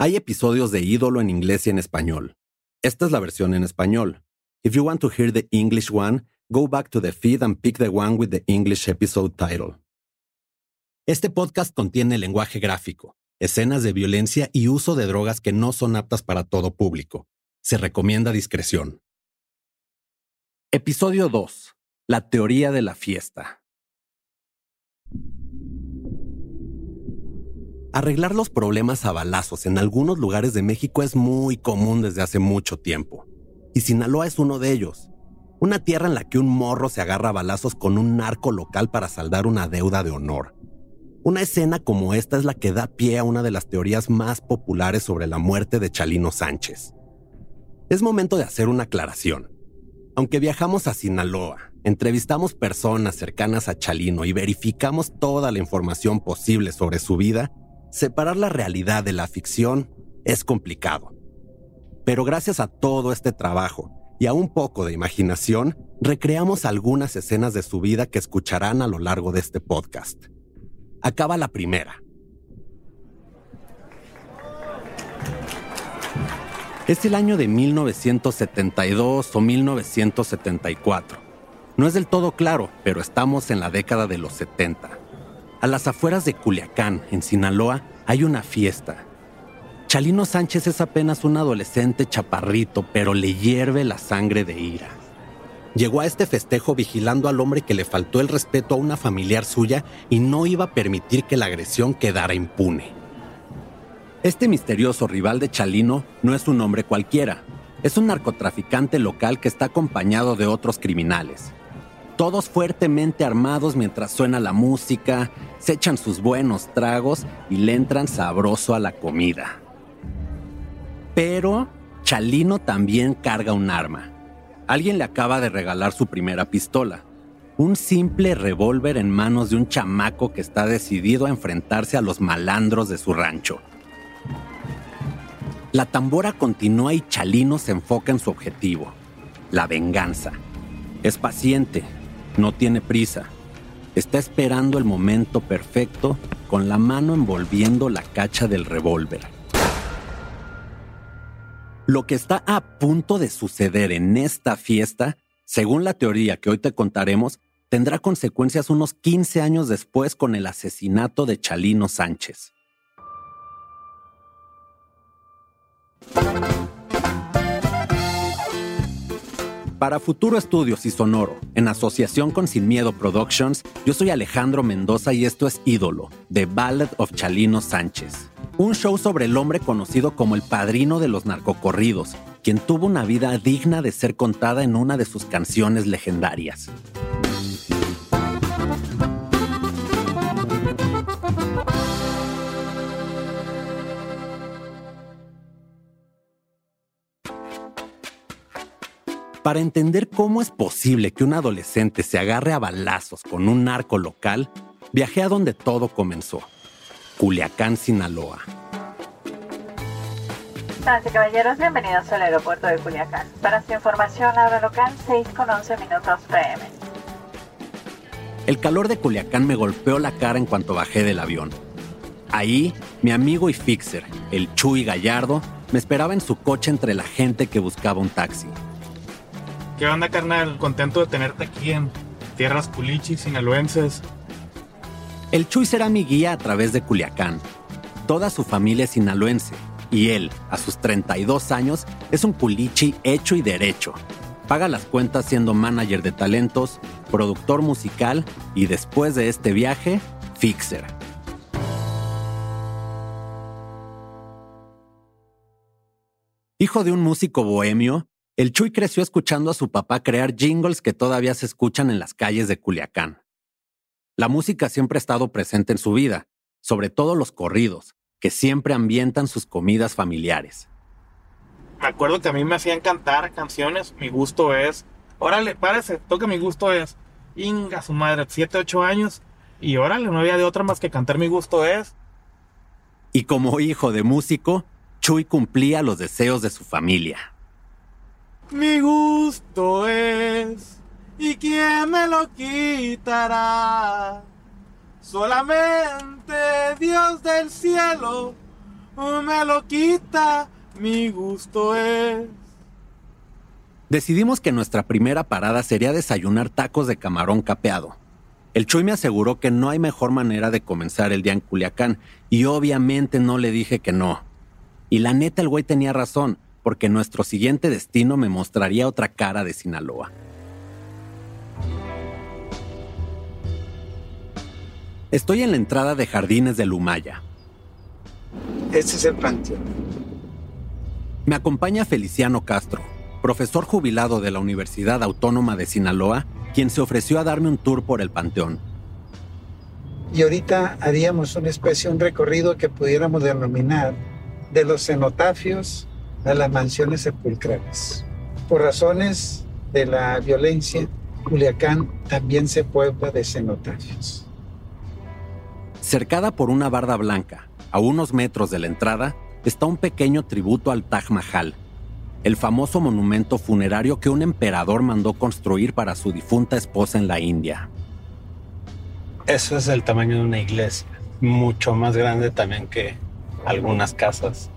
Hay episodios de Ídolo en inglés y en español. Esta es la versión en español. If you want to hear the English one, go back to the feed and pick the one with the English episode title. Este podcast contiene lenguaje gráfico, escenas de violencia y uso de drogas que no son aptas para todo público. Se recomienda discreción. Episodio 2. La teoría de la fiesta. Arreglar los problemas a balazos en algunos lugares de México es muy común desde hace mucho tiempo. Y Sinaloa es uno de ellos. Una tierra en la que un morro se agarra a balazos con un narco local para saldar una deuda de honor. Una escena como esta es la que da pie a una de las teorías más populares sobre la muerte de Chalino Sánchez. Es momento de hacer una aclaración. Aunque viajamos a Sinaloa, entrevistamos personas cercanas a Chalino y verificamos toda la información posible sobre su vida, separar la realidad de la ficción es complicado. Pero gracias a todo este trabajo y a un poco de imaginación, recreamos algunas escenas de su vida que escucharán a lo largo de este podcast. Acaba la primera. Es el año de 1972 o 1974. No es del todo claro, pero estamos en la década de los 70. A las afueras de Culiacán, en Sinaloa, hay una fiesta. Chalino Sánchez es apenas un adolescente chaparrito, pero le hierve la sangre de ira. Llegó a este festejo vigilando al hombre que le faltó el respeto a una familiar suya y no iba a permitir que la agresión quedara impune. Este misterioso rival de Chalino no es un hombre cualquiera. Es un narcotraficante local que está acompañado de otros criminales. Todos fuertemente armados mientras suena la música, se echan sus buenos tragos y le entran sabroso a la comida. Pero Chalino también carga un arma alguien le acaba de regalar su primera pistola. Un simple revólver en manos de un chamaco que está decidido a enfrentarse a los malandros de su rancho. La tambora continúa y Chalino se enfoca en su objetivo, la venganza. Es paciente, no tiene prisa. Está esperando el momento perfecto con la mano envolviendo la cacha del revólver. Lo que está a punto de suceder en esta fiesta, según la teoría que hoy te contaremos, tendrá consecuencias unos 15 años después con el asesinato de Chalino Sánchez. Para Futuro Estudios y Sonoro, en asociación con Sin Miedo Productions, yo soy Alejandro Mendoza y esto es Ídolo, The Ballad of Chalino Sánchez un show sobre el hombre conocido como el padrino de los narcocorridos, quien tuvo una vida digna de ser contada en una de sus canciones legendarias. Para entender cómo es posible que un adolescente se agarre a balazos con un narco local, viajé a donde todo comenzó Culiacán, Sinaloa. Y caballeros, bienvenidos al aeropuerto de Culiacán. Para su información, ahora local 6 con 11 minutos PM. El calor de Culiacán me golpeó la cara en cuanto bajé del avión. Ahí, mi amigo y fixer, el Chuy Gallardo, me esperaba en su coche entre la gente que buscaba un taxi. ¿Qué onda, carnal? Contento de tenerte aquí en tierras culichis, sinaloenses. El Chuy será mi guía a través de Culiacán. Toda su familia es sinaloense y él, a sus 32 años, es un culichi hecho y derecho. Paga las cuentas siendo manager de talentos, productor musical y después de este viaje, fixer. Hijo de un músico bohemio, el Chuy creció escuchando a su papá crear jingles que todavía se escuchan en las calles de Culiacán. La música siempre ha estado presente en su vida, sobre todo los corridos, que siempre ambientan sus comidas familiares. Me acuerdo que a mí me hacían cantar canciones, mi gusto es, órale, párese, toque mi gusto es, inga su madre, 7, 8 años, y órale, no había de otra más que cantar mi gusto es. Y como hijo de músico, Chuy cumplía los deseos de su familia. Mi gusto es, ¿y quién me lo quitará? Solamente Dios del cielo me lo quita, mi gusto es. Decidimos que nuestra primera parada sería desayunar tacos de camarón capeado. El Chuy me aseguró que no hay mejor manera de comenzar el día en Culiacán y obviamente no le dije que no. Y la neta el güey tenía razón, porque nuestro siguiente destino me mostraría otra cara de Sinaloa. Estoy en la entrada de Jardines de Lumaya. Este es el panteón. Me acompaña Feliciano Castro, profesor jubilado de la Universidad Autónoma de Sinaloa, quien se ofreció a darme un tour por el panteón. Y ahorita haríamos una especie, un recorrido que pudiéramos denominar de los cenotafios a las mansiones sepulcrales. Por razones de la violencia, Culiacán también se puebla de cenotafios. Cercada por una barda blanca, a unos metros de la entrada, está un pequeño tributo al Taj Mahal, el famoso monumento funerario que un emperador mandó construir para su difunta esposa en la India. Eso es el tamaño de una iglesia, mucho más grande también que algunas casas.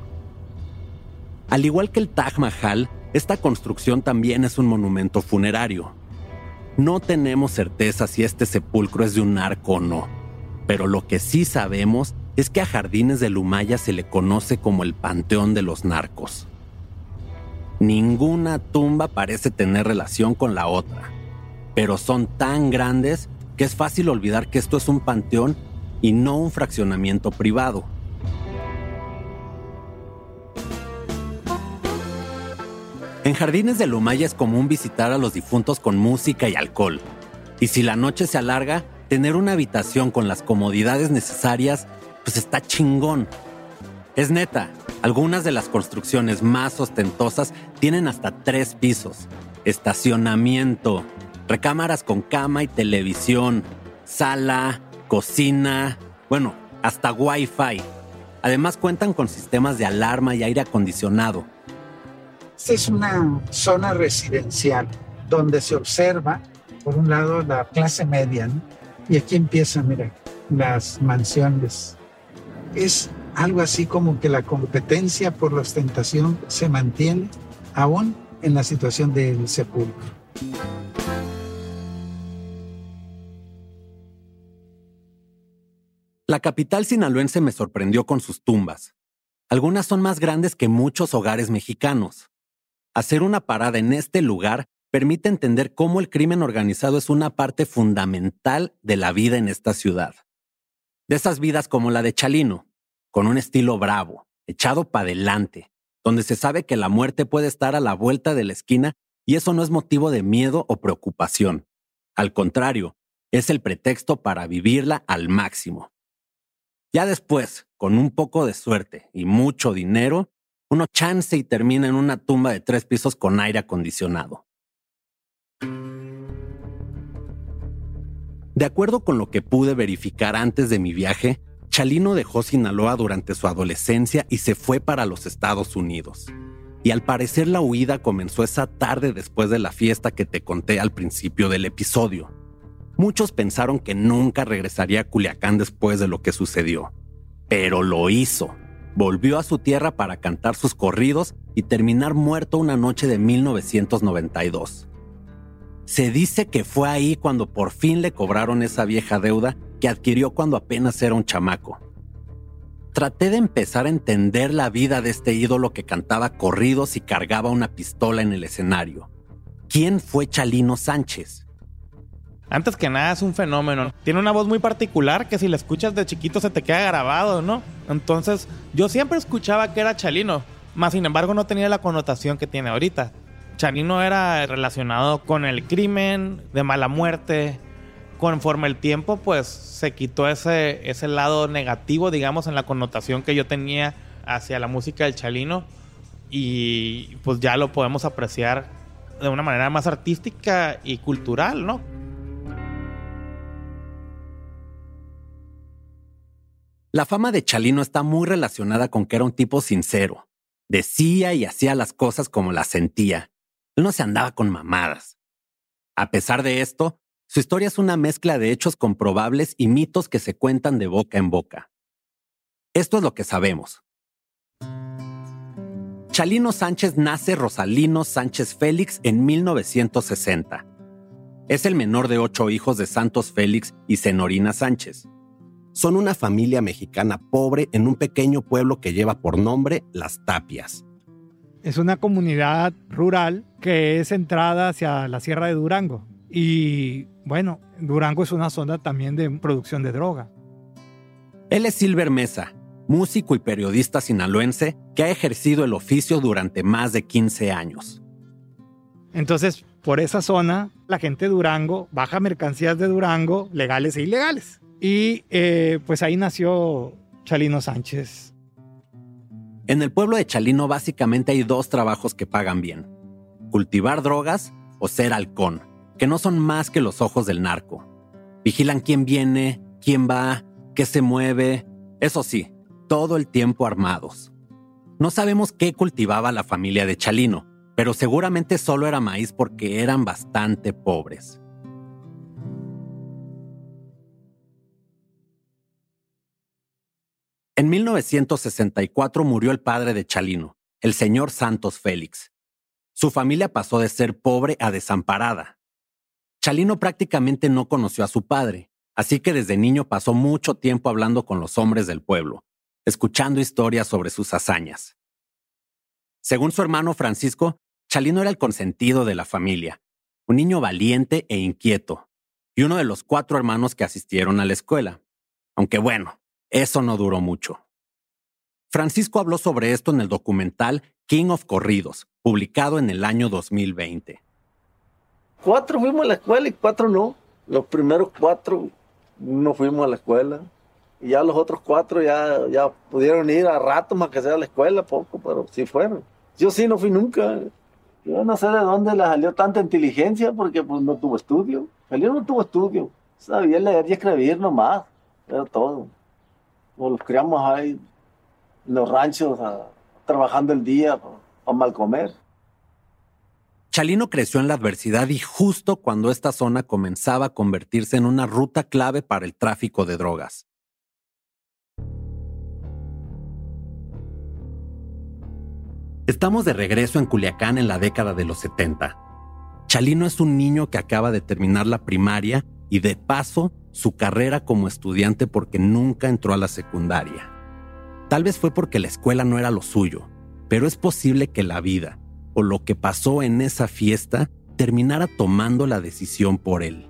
Al igual que el Taj Mahal, esta construcción también es un monumento funerario. No tenemos certeza si este sepulcro es de un narco o no, pero lo que sí sabemos es que a Jardines de Lumaya se le conoce como el Panteón de los Narcos. Ninguna tumba parece tener relación con la otra, pero son tan grandes que es fácil olvidar que esto es un panteón y no un fraccionamiento privado. En Jardines de Lumaya es común visitar a los difuntos con música y alcohol. Y si la noche se alarga, tener una habitación con las comodidades necesarias, pues está chingón. Es neta, algunas de las construcciones más ostentosas tienen hasta tres pisos. Estacionamiento, recámaras con cama y televisión, sala, cocina, bueno, hasta wifi. Además cuentan con sistemas de alarma y aire acondicionado. Esta es una zona residencial donde se observa, por un lado, la clase media, ¿no? Y aquí empiezan, mira, las mansiones. Es algo así como que la competencia por la ostentación se mantiene aún en la situación del sepulcro. La capital sinaloense me sorprendió con sus tumbas. Algunas son más grandes que muchos hogares mexicanos. Hacer una parada en este lugar permite entender cómo el crimen organizado es una parte fundamental de la vida en esta ciudad. De esas vidas como la de Chalino, con un estilo bravo, echado para adelante, donde se sabe que la muerte puede estar a la vuelta de la esquina y eso no es motivo de miedo o preocupación. Al contrario, es el pretexto para vivirla al máximo. Ya después, con un poco de suerte y mucho dinero, uno chance y termina en una tumba de tres pisos con aire acondicionado. De acuerdo con lo que pude verificar antes de mi viaje, Chalino dejó Sinaloa durante su adolescencia y se fue para los Estados Unidos. Y al parecer la huida comenzó esa tarde después de la fiesta que te conté al principio del episodio. Muchos pensaron que nunca regresaría a Culiacán después de lo que sucedió. Pero lo hizo volvió a su tierra para cantar sus corridos y terminar muerto una noche de 1992. Se dice que fue ahí cuando por fin le cobraron esa vieja deuda que adquirió cuando apenas era un chamaco. Traté de empezar a entender la vida de este ídolo que cantaba corridos y cargaba una pistola en el escenario. ¿Quién fue Chalino Sánchez? Antes que nada es un fenómeno. Tiene una voz muy particular que si la escuchas de chiquito se te queda grabado, ¿no? Entonces, yo siempre escuchaba que era Chalino, más sin embargo no tenía la connotación que tiene ahorita. Chalino era relacionado con el crimen, de mala muerte. Conforme el tiempo, pues se quitó ese, ese lado negativo, digamos, en la connotación que yo tenía hacia la música del Chalino. Y pues ya lo podemos apreciar de una manera más artística y cultural, ¿no? La fama de Chalino está muy relacionada con que era un tipo sincero, Decía y hacía las cosas como las sentía. Él no se andaba con mamadas. A pesar de esto, su historia es una mezcla de hechos comprobables y mitos que se cuentan de boca en boca. Esto es lo que sabemos. Chalino Sánchez nace Rosalino Sánchez Félix en 1960. Es el menor de ocho hijos de Santos Félix y Zenorina Sánchez. Son una familia mexicana pobre en un pequeño pueblo que lleva por nombre Las Tapias. Es una comunidad rural que es centrada hacia la Sierra de Durango. Y bueno, Durango es una zona también de producción de droga. Él es Silver Mesa, músico y periodista sinaloense que ha ejercido el oficio durante más de 15 años. Entonces, por esa zona, la gente de Durango baja mercancías de Durango, legales e ilegales. Y eh, pues ahí nació Chalino Sánchez. En el pueblo de Chalino básicamente hay dos trabajos que pagan bien. Cultivar drogas o ser halcón, que no son más que los ojos del narco. Vigilan quién viene, quién va, qué se mueve. Eso sí, todo el tiempo armados. No sabemos qué cultivaba la familia de Chalino, pero seguramente solo era maíz porque eran bastante pobres. En 1964 murió el padre de Chalino, el señor Santos Félix. Su familia pasó de ser pobre a desamparada. Chalino prácticamente no conoció a su padre, así que desde niño pasó mucho tiempo hablando con los hombres del pueblo, escuchando historias sobre sus hazañas. Según su hermano Francisco, Chalino era el consentido de la familia, un niño valiente e inquieto, y uno de los cuatro hermanos que asistieron a la escuela. Aunque bueno, eso no duró mucho. Francisco habló sobre esto en el documental King of Corridos, publicado en el año 2020. Cuatro fuimos a la escuela y cuatro no. Los primeros cuatro no fuimos a la escuela y ya los otros cuatro ya, ya pudieron ir a rato más que sea a la escuela, poco, pero sí fueron. Yo sí no fui nunca. Yo no sé de dónde le salió tanta inteligencia porque pues no tuvo estudio. Él no tuvo estudio. Sabía leer y escribir nomás. Era todo. Nos los criamos ahí en los ranchos trabajando el día para mal comer. Chalino creció en la adversidad y justo cuando esta zona comenzaba a convertirse en una ruta clave para el tráfico de drogas. Estamos de regreso en Culiacán en la década de los 70. Chalino es un niño que acaba de terminar la primaria y de paso su carrera como estudiante porque nunca entró a la secundaria. Tal vez fue porque la escuela no era lo suyo, pero es posible que la vida o lo que pasó en esa fiesta terminara tomando la decisión por él.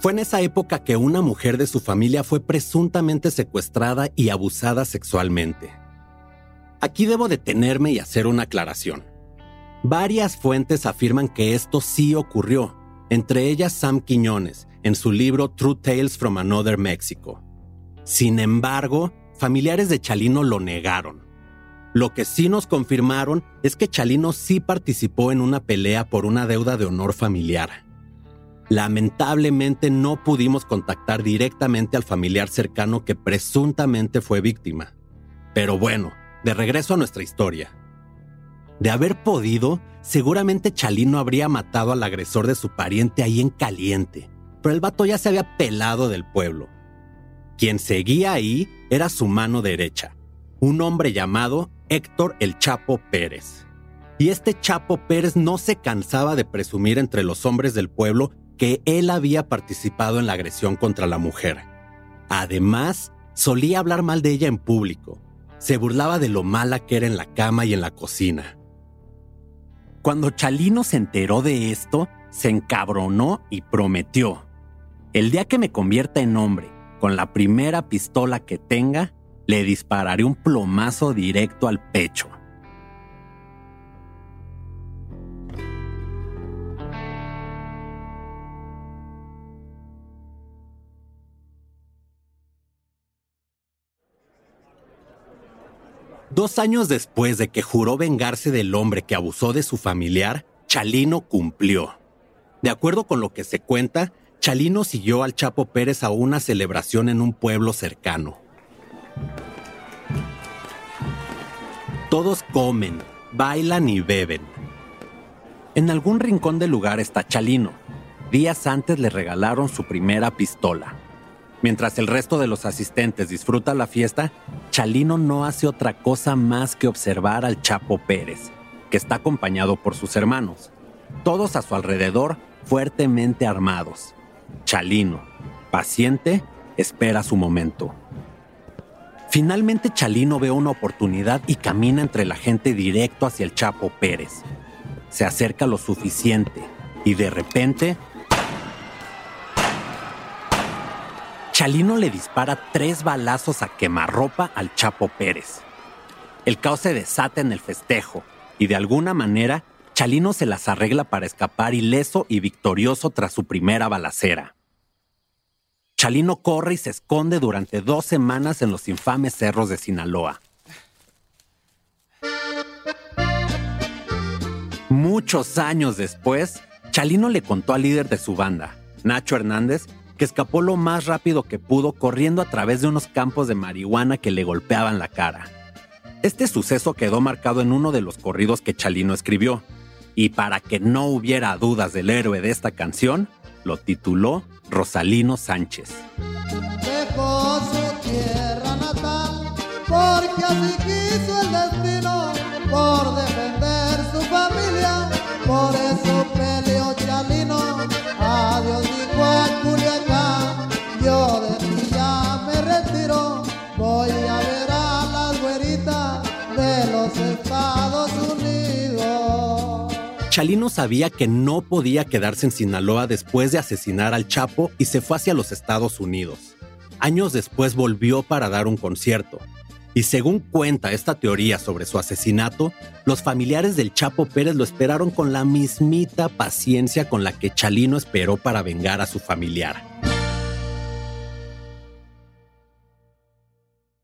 Fue en esa época que una mujer de su familia fue presuntamente secuestrada y abusada sexualmente. Aquí debo detenerme y hacer una aclaración. Varias fuentes afirman que esto sí ocurrió, entre ellas Sam Quiñones, en su libro True Tales from Another Mexico. Sin embargo, familiares de Chalino lo negaron. Lo que sí nos confirmaron es que Chalino sí participó en una pelea por una deuda de honor familiar. Lamentablemente no pudimos contactar directamente al familiar cercano que presuntamente fue víctima. Pero bueno, de regreso a nuestra historia. De haber podido, seguramente Chalino habría matado al agresor de su pariente ahí en caliente, pero el vato ya se había pelado del pueblo. Quien seguía ahí era su mano derecha, un hombre llamado Héctor el Chapo Pérez. Y este Chapo Pérez no se cansaba de presumir entre los hombres del pueblo que él había participado en la agresión contra la mujer. Además, solía hablar mal de ella en público, se burlaba de lo mala que era en la cama y en la cocina. Cuando Chalino se enteró de esto, se encabronó y prometió, el día que me convierta en hombre, con la primera pistola que tenga, le dispararé un plomazo directo al pecho. Dos años después de que juró vengarse del hombre que abusó de su familiar, Chalino cumplió. De acuerdo con lo que se cuenta, Chalino siguió al Chapo Pérez a una celebración en un pueblo cercano. Todos comen, bailan y beben. En algún rincón del lugar está Chalino. Días antes le regalaron su primera pistola. Mientras el resto de los asistentes disfruta la fiesta, Chalino no hace otra cosa más que observar al Chapo Pérez, que está acompañado por sus hermanos, todos a su alrededor fuertemente armados. Chalino, paciente, espera su momento. Finalmente Chalino ve una oportunidad y camina entre la gente directo hacia el Chapo Pérez. Se acerca lo suficiente y de repente Chalino le dispara tres balazos a quemarropa al Chapo Pérez. El caos se desata en el festejo y de alguna manera Chalino se las arregla para escapar ileso y victorioso tras su primera balacera. Chalino corre y se esconde durante dos semanas en los infames cerros de Sinaloa. Muchos años después, Chalino le contó al líder de su banda, Nacho Hernández, que escapó lo más rápido que pudo corriendo a través de unos campos de marihuana que le golpeaban la cara. Este suceso quedó marcado en uno de los corridos que Chalino escribió, y para que no hubiera dudas del héroe de esta canción, lo tituló Rosalino Sánchez. Dejó su tierra natal porque así quiso el destino por defender su familia. Por eso Chalino sabía que no podía quedarse en Sinaloa después de asesinar al Chapo y se fue hacia los Estados Unidos. Años después volvió para dar un concierto. Y según cuenta esta teoría sobre su asesinato, los familiares del Chapo Pérez lo esperaron con la mismita paciencia con la que Chalino esperó para vengar a su familiar.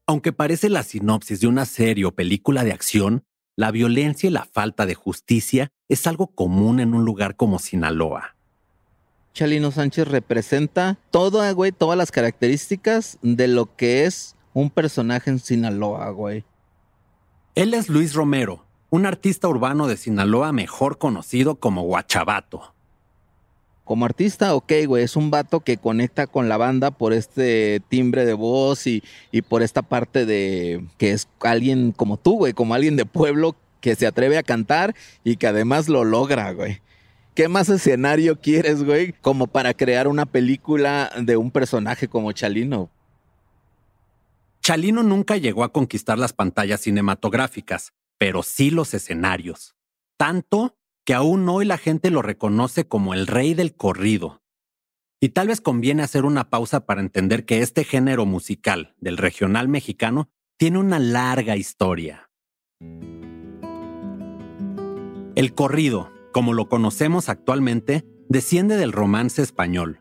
Aunque parece la sinopsis de una serie o película de acción, la violencia y la falta de justicia es algo común en un lugar como Sinaloa. Chalino Sánchez representa todo, güey, todas las características de lo que es un personaje en Sinaloa, güey. Él es Luis Romero, un artista urbano de Sinaloa mejor conocido como Guachabato. Como artista, ok, güey, es un vato que conecta con la banda por este timbre de voz y, y por esta parte de que es alguien como tú, güey, como alguien de pueblo que se atreve a cantar y que además lo logra, güey. ¿Qué más escenario quieres, güey? Como para crear una película de un personaje como Chalino. Chalino nunca llegó a conquistar las pantallas cinematográficas, pero sí los escenarios. Tanto que aún hoy la gente lo reconoce como el rey del corrido. Y tal vez conviene hacer una pausa para entender que este género musical del regional mexicano tiene una larga historia. El corrido, como lo conocemos actualmente, desciende del romance español.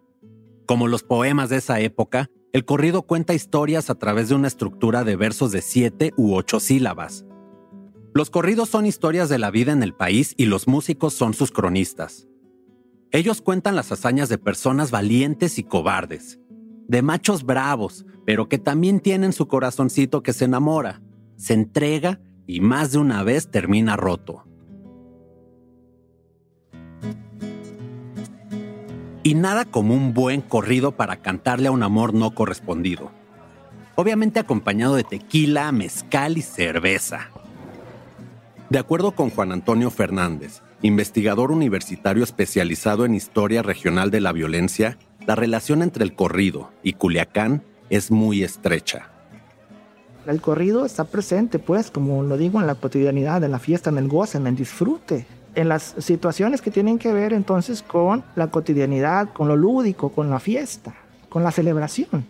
Como los poemas de esa época, el corrido cuenta historias a través de una estructura de versos de siete u ocho sílabas. Los corridos son historias de la vida en el país y los músicos son sus cronistas. Ellos cuentan las hazañas de personas valientes y cobardes, de machos bravos, pero que también tienen su corazoncito que se enamora, se entrega y más de una vez termina roto. Y nada como un buen corrido para cantarle a un amor no correspondido. Obviamente acompañado de tequila, mezcal y cerveza. De acuerdo con Juan Antonio Fernández, investigador universitario especializado en historia regional de la violencia, la relación entre el corrido y Culiacán es muy estrecha. El corrido está presente, pues, como lo digo, en la cotidianidad, en la fiesta, en el goce, en el disfrute, en las situaciones que tienen que ver entonces con la cotidianidad, con lo lúdico, con la fiesta, con la celebración.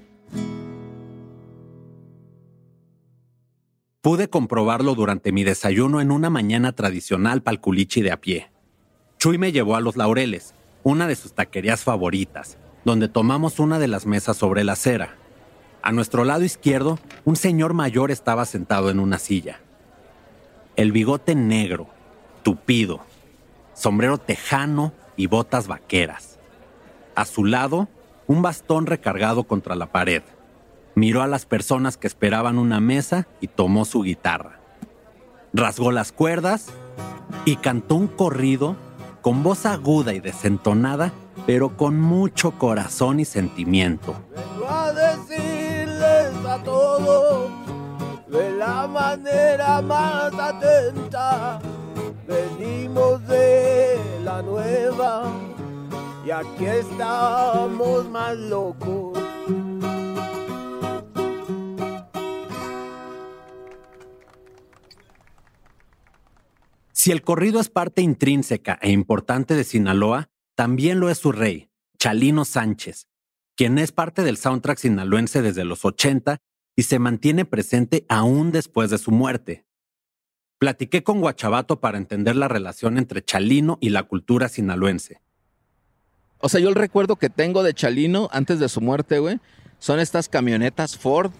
Pude comprobarlo durante mi desayuno en una mañana tradicional palculichi de a pie. Chuy me llevó a Los Laureles, una de sus taquerías favoritas, donde tomamos una de las mesas sobre la acera. A nuestro lado izquierdo, un señor mayor estaba sentado en una silla. El bigote negro, tupido, sombrero tejano y botas vaqueras. A su lado, un bastón recargado contra la pared. Miró a las personas que esperaban una mesa y tomó su guitarra. rasgó las cuerdas y cantó un corrido con voz aguda y desentonada, pero con mucho corazón y sentimiento. Vengo a decirles a todos de la manera más atenta. Venimos de la nueva y aquí estamos más locos. Si el corrido es parte intrínseca e importante de Sinaloa, también lo es su rey, Chalino Sánchez, quien es parte del soundtrack sinaloense desde los 80 y se mantiene presente aún después de su muerte. Platiqué con Guachabato para entender la relación entre Chalino y la cultura sinaloense. O sea, yo el recuerdo que tengo de Chalino antes de su muerte, güey, son estas camionetas Ford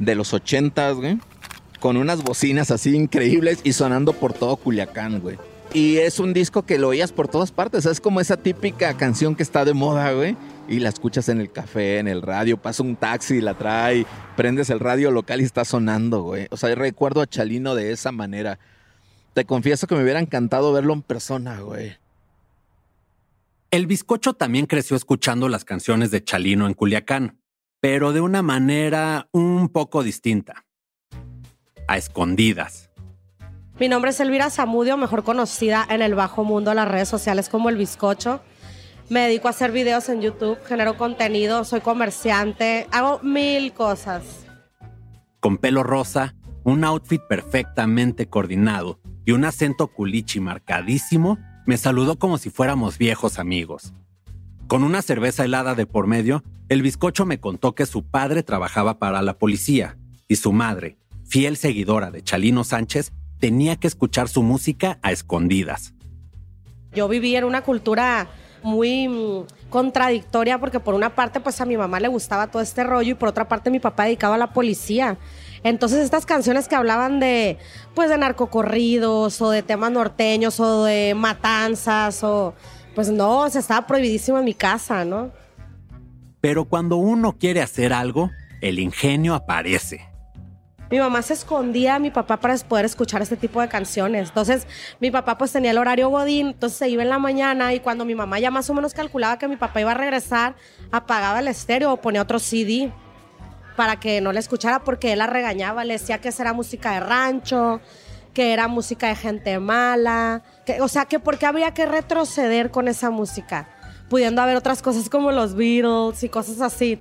de los 80, güey, con unas bocinas así increíbles y sonando por todo Culiacán, güey. Y es un disco que lo oías por todas partes. Es como esa típica canción que está de moda, güey. Y la escuchas en el café, en el radio, pasa un taxi y la trae, prendes el radio local y está sonando, güey. O sea, recuerdo a Chalino de esa manera. Te confieso que me hubiera encantado verlo en persona, güey. El bizcocho también creció escuchando las canciones de Chalino en Culiacán, pero de una manera un poco distinta. A escondidas. Mi nombre es Elvira Zamudio, mejor conocida en el bajo mundo de las redes sociales como El Bizcocho. Me dedico a hacer videos en YouTube, genero contenido, soy comerciante, hago mil cosas. Con pelo rosa, un outfit perfectamente coordinado y un acento culichi marcadísimo, me saludó como si fuéramos viejos amigos. Con una cerveza helada de por medio, el bizcocho me contó que su padre trabajaba para la policía y su madre, fiel seguidora de Chalino Sánchez, tenía que escuchar su música a escondidas. Yo viví en una cultura muy mm, contradictoria porque por una parte pues a mi mamá le gustaba todo este rollo y por otra parte mi papá dedicaba a la policía. Entonces estas canciones que hablaban de pues de narcocorridos o de temas norteños o de matanzas o pues no, se estaba prohibidísimo en mi casa, ¿no? Pero cuando uno quiere hacer algo, el ingenio aparece. Mi mamá se escondía a mi papá para poder escuchar este tipo de canciones. Entonces, mi papá pues tenía el horario godín, entonces se iba en la mañana y cuando mi mamá ya más o menos calculaba que mi papá iba a regresar, apagaba el estéreo o ponía otro CD para que no le escuchara porque él la regañaba, le decía que esa era música de rancho, que era música de gente mala, que, o sea, que porque había que retroceder con esa música, pudiendo haber otras cosas como los Beatles y cosas así.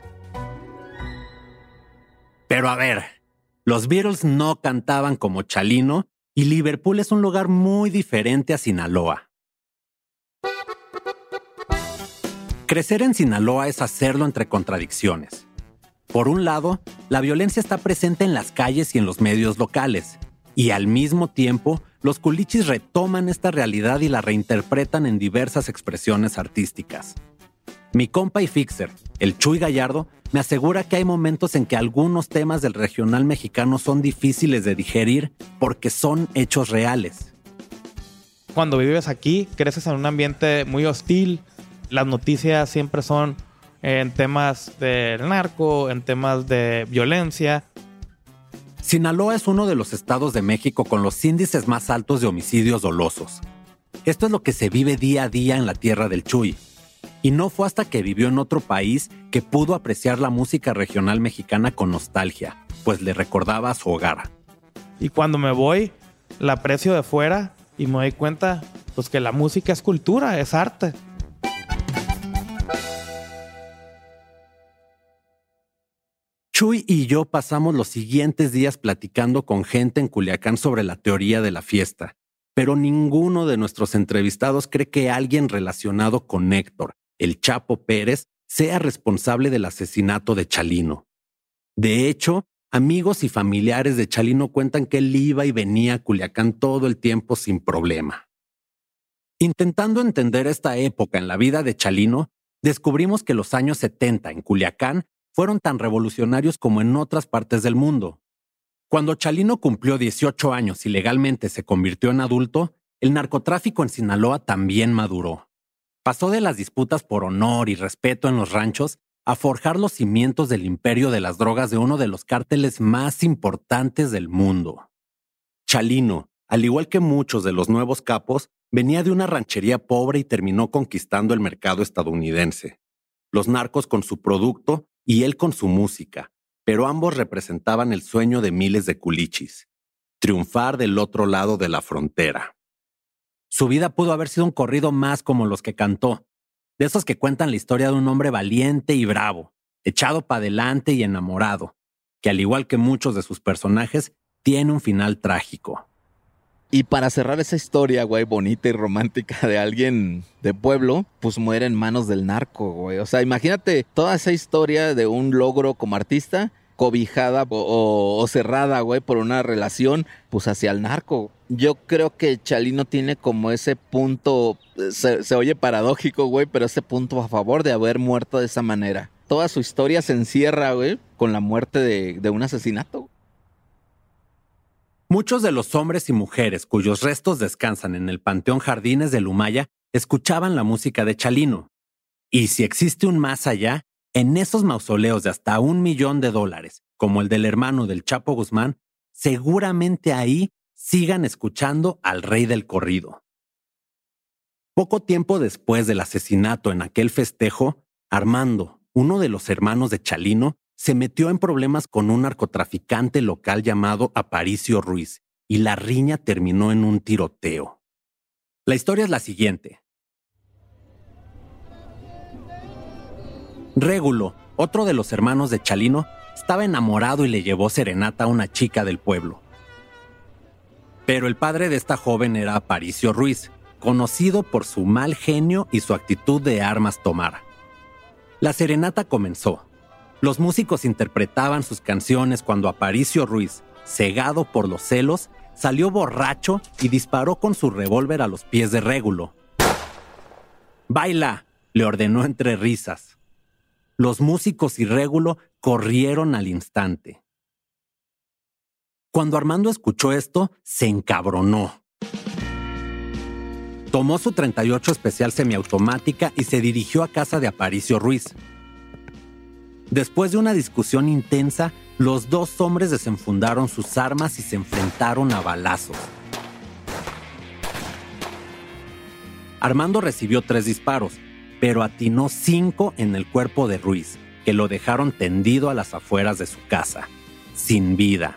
Pero a ver, los Beatles no cantaban como Chalino y Liverpool es un lugar muy diferente a Sinaloa. Crecer en Sinaloa es hacerlo entre contradicciones. Por un lado, la violencia está presente en las calles y en los medios locales, y al mismo tiempo, los culichis retoman esta realidad y la reinterpretan en diversas expresiones artísticas. Mi compa y fixer, el Chuy Gallardo, me asegura que hay momentos en que algunos temas del regional mexicano son difíciles de digerir porque son hechos reales. Cuando vives aquí, creces en un ambiente muy hostil. Las noticias siempre son en temas del narco, en temas de violencia. Sinaloa es uno de los estados de México con los índices más altos de homicidios dolosos. Esto es lo que se vive día a día en la tierra del Chuy. Y no fue hasta que vivió en otro país que pudo apreciar la música regional mexicana con nostalgia, pues le recordaba a su hogar. Y cuando me voy, la aprecio de fuera y me doy cuenta pues que la música es cultura, es arte. Chuy y yo pasamos los siguientes días platicando con gente en Culiacán sobre la teoría de la fiesta, pero ninguno de nuestros entrevistados cree que alguien relacionado con Héctor, el Chapo Pérez, sea responsable del asesinato de Chalino. De hecho, amigos y familiares de Chalino cuentan que él iba y venía a Culiacán todo el tiempo sin problema. Intentando entender esta época en la vida de Chalino, descubrimos que los años 70 en Culiacán fueron tan revolucionarios como en otras partes del mundo. Cuando Chalino cumplió 18 años y legalmente se convirtió en adulto, el narcotráfico en Sinaloa también maduró. Pasó de las disputas por honor y respeto en los ranchos a forjar los cimientos del imperio de las drogas de uno de los cárteles más importantes del mundo. Chalino, al igual que muchos de los nuevos capos, venía de una ranchería pobre y terminó conquistando el mercado estadounidense. Los narcos con su producto y él con su música, pero ambos representaban el sueño de miles de culichis, triunfar del otro lado de la frontera. Su vida pudo haber sido un corrido más como los que cantó, de esos que cuentan la historia de un hombre valiente y bravo, echado para adelante y enamorado, que al igual que muchos de sus personajes, tiene un final trágico. Y para cerrar esa historia, güey, bonita y romántica de alguien de pueblo, pues muere en manos del narco, güey. O sea, imagínate toda esa historia de un logro como artista cobijada o, cerrada, güey, por una relación, pues hacia el narco. Yo creo que Chalino tiene como ese punto, se, se oye paradójico, güey, pero ese punto a favor de haber muerto de esa manera. Toda su historia se encierra, güey, con la muerte de, de un asesinato. Muchos de los hombres y mujeres cuyos restos descansan en el Panteón Jardines de Lumaya escuchaban la música de Chalino. Y si existe un más allá, en esos mausoleos de hasta un millón de dólares, como el del hermano del Chapo Guzmán, seguramente ahí sigan escuchando al rey del corrido. Poco tiempo después del asesinato en aquel festejo, Armando, uno de los hermanos de Chalino, se metió en problemas con un narcotraficante local llamado Aparicio Ruiz y la riña terminó en un tiroteo. La historia es la siguiente. Régulo, otro de los hermanos de Chalino, estaba enamorado y le llevó serenata a una chica del pueblo. Pero el padre de esta joven era Aparicio Ruiz, conocido por su mal genio y su actitud de armas tomar. La serenata comenzó. Los músicos interpretaban sus canciones cuando Aparicio Ruiz, cegado por los celos, salió borracho y disparó con su revólver a los pies de Régulo. Baila, le ordenó entre risas. Los músicos y Régulo corrieron al instante. Cuando Armando escuchó esto, se encabronó. Tomó su 38 especial semiautomática y se dirigió a casa de Aparicio Ruiz. Después de una discusión intensa, los dos hombres desenfundaron sus armas y se enfrentaron a balazos. Armando recibió tres disparos, pero atinó cinco en el cuerpo de Ruiz, que lo dejaron tendido a las afueras de su casa, sin vida.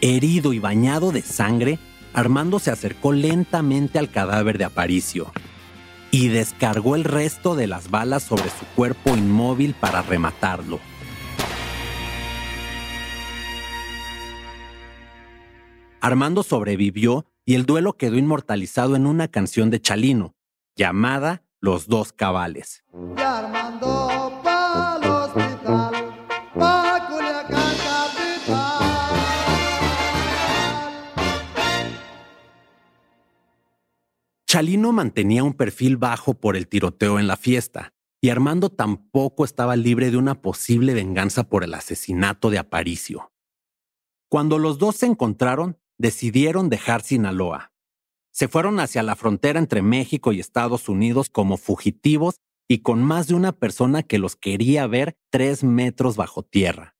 Herido y bañado de sangre, Armando se acercó lentamente al cadáver de Aparicio y descargó el resto de las balas sobre su cuerpo inmóvil para rematarlo. Armando sobrevivió y el duelo quedó inmortalizado en una canción de Chalino, llamada Los dos cabales. Y Armando Chalino mantenía un perfil bajo por el tiroteo en la fiesta, y Armando tampoco estaba libre de una posible venganza por el asesinato de Aparicio. Cuando los dos se encontraron, decidieron dejar Sinaloa. Se fueron hacia la frontera entre México y Estados Unidos como fugitivos y con más de una persona que los quería ver tres metros bajo tierra.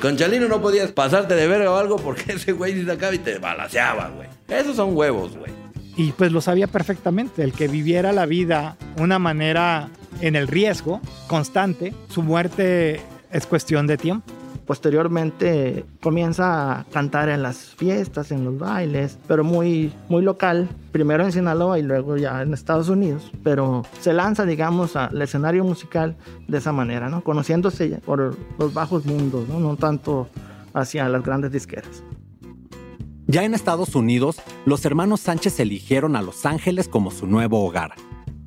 Con Chalino no podías pasarte de verga o algo porque ese güey se sacaba y te balaseaba, güey. Esos son huevos, güey. Y pues lo sabía perfectamente, el que viviera la vida una manera en el riesgo constante, su muerte es cuestión de tiempo. Posteriormente comienza a cantar en las fiestas, en los bailes, pero muy, muy local. Primero en Sinaloa y luego ya en Estados Unidos. Pero se lanza, digamos, al escenario musical de esa manera, ¿no? Conociéndose por los bajos mundos, ¿no? No tanto hacia las grandes disqueras. Ya en Estados Unidos, los hermanos Sánchez eligieron a Los Ángeles como su nuevo hogar.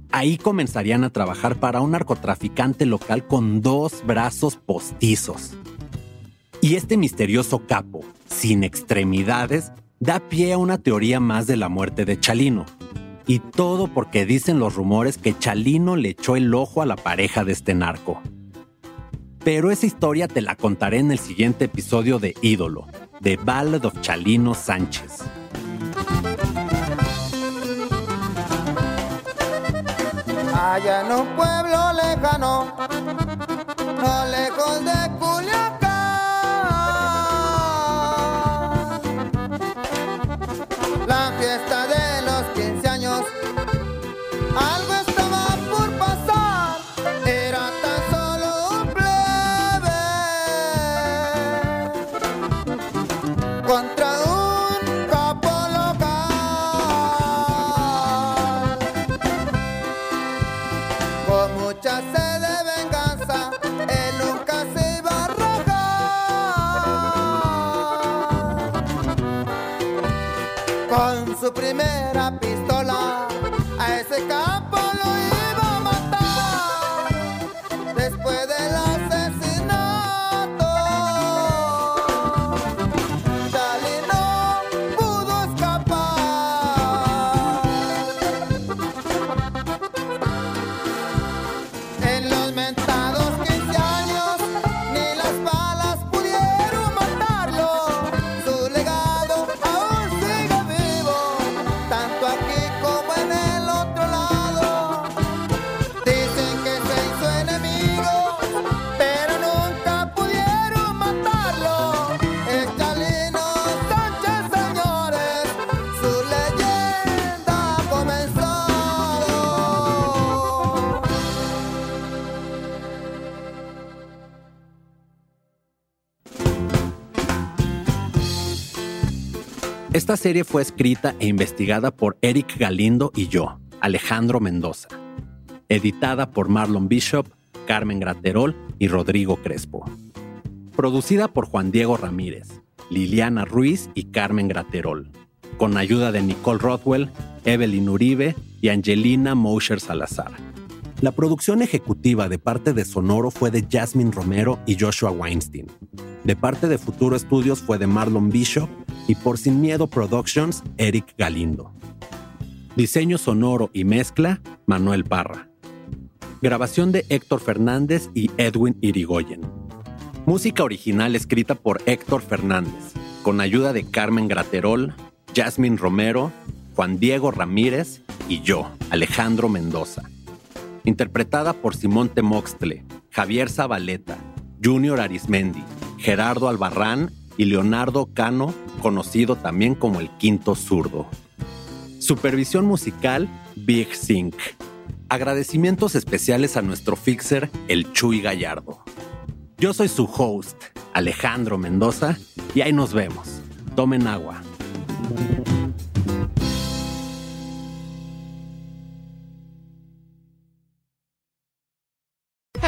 Ahí comenzarían a trabajar para un narcotraficante local con dos brazos postizos. Y este misterioso capo, sin extremidades, da pie a una teoría más de la muerte de Chalino. Y todo porque dicen los rumores que Chalino le echó el ojo a la pareja de este narco. Pero esa historia te la contaré en el siguiente episodio de Ídolo, The Ballad of Chalino Sánchez. Allá en un pueblo lejano, no lejos de. Esta serie fue escrita e investigada por Eric Galindo y yo, Alejandro Mendoza. Editada por Marlon Bishop, Carmen Graterol y Rodrigo Crespo. Producida por Juan Diego Ramírez, Liliana Ruiz y Carmen Graterol. Con ayuda de Nicole Rothwell, Evelyn Uribe y Angelina Mosher Salazar. La producción ejecutiva de parte de Sonoro fue de Jasmine Romero y Joshua Weinstein. De parte de Futuro Studios fue de Marlon Bishop y por Sin Miedo Productions, Eric Galindo. Diseño sonoro y mezcla, Manuel Parra. Grabación de Héctor Fernández y Edwin Irigoyen. Música original escrita por Héctor Fernández, con ayuda de Carmen Graterol, Jasmine Romero, Juan Diego Ramírez y yo, Alejandro Mendoza. Interpretada por Simón Temoxtle, Javier Zabaleta, Junior Arismendi, Gerardo Albarrán y Leonardo Cano, conocido también como el Quinto Zurdo. Supervisión musical, Big Sync. Agradecimientos especiales a nuestro fixer, el Chuy Gallardo. Yo soy su host, Alejandro Mendoza, y ahí nos vemos. Tomen agua.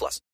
plus.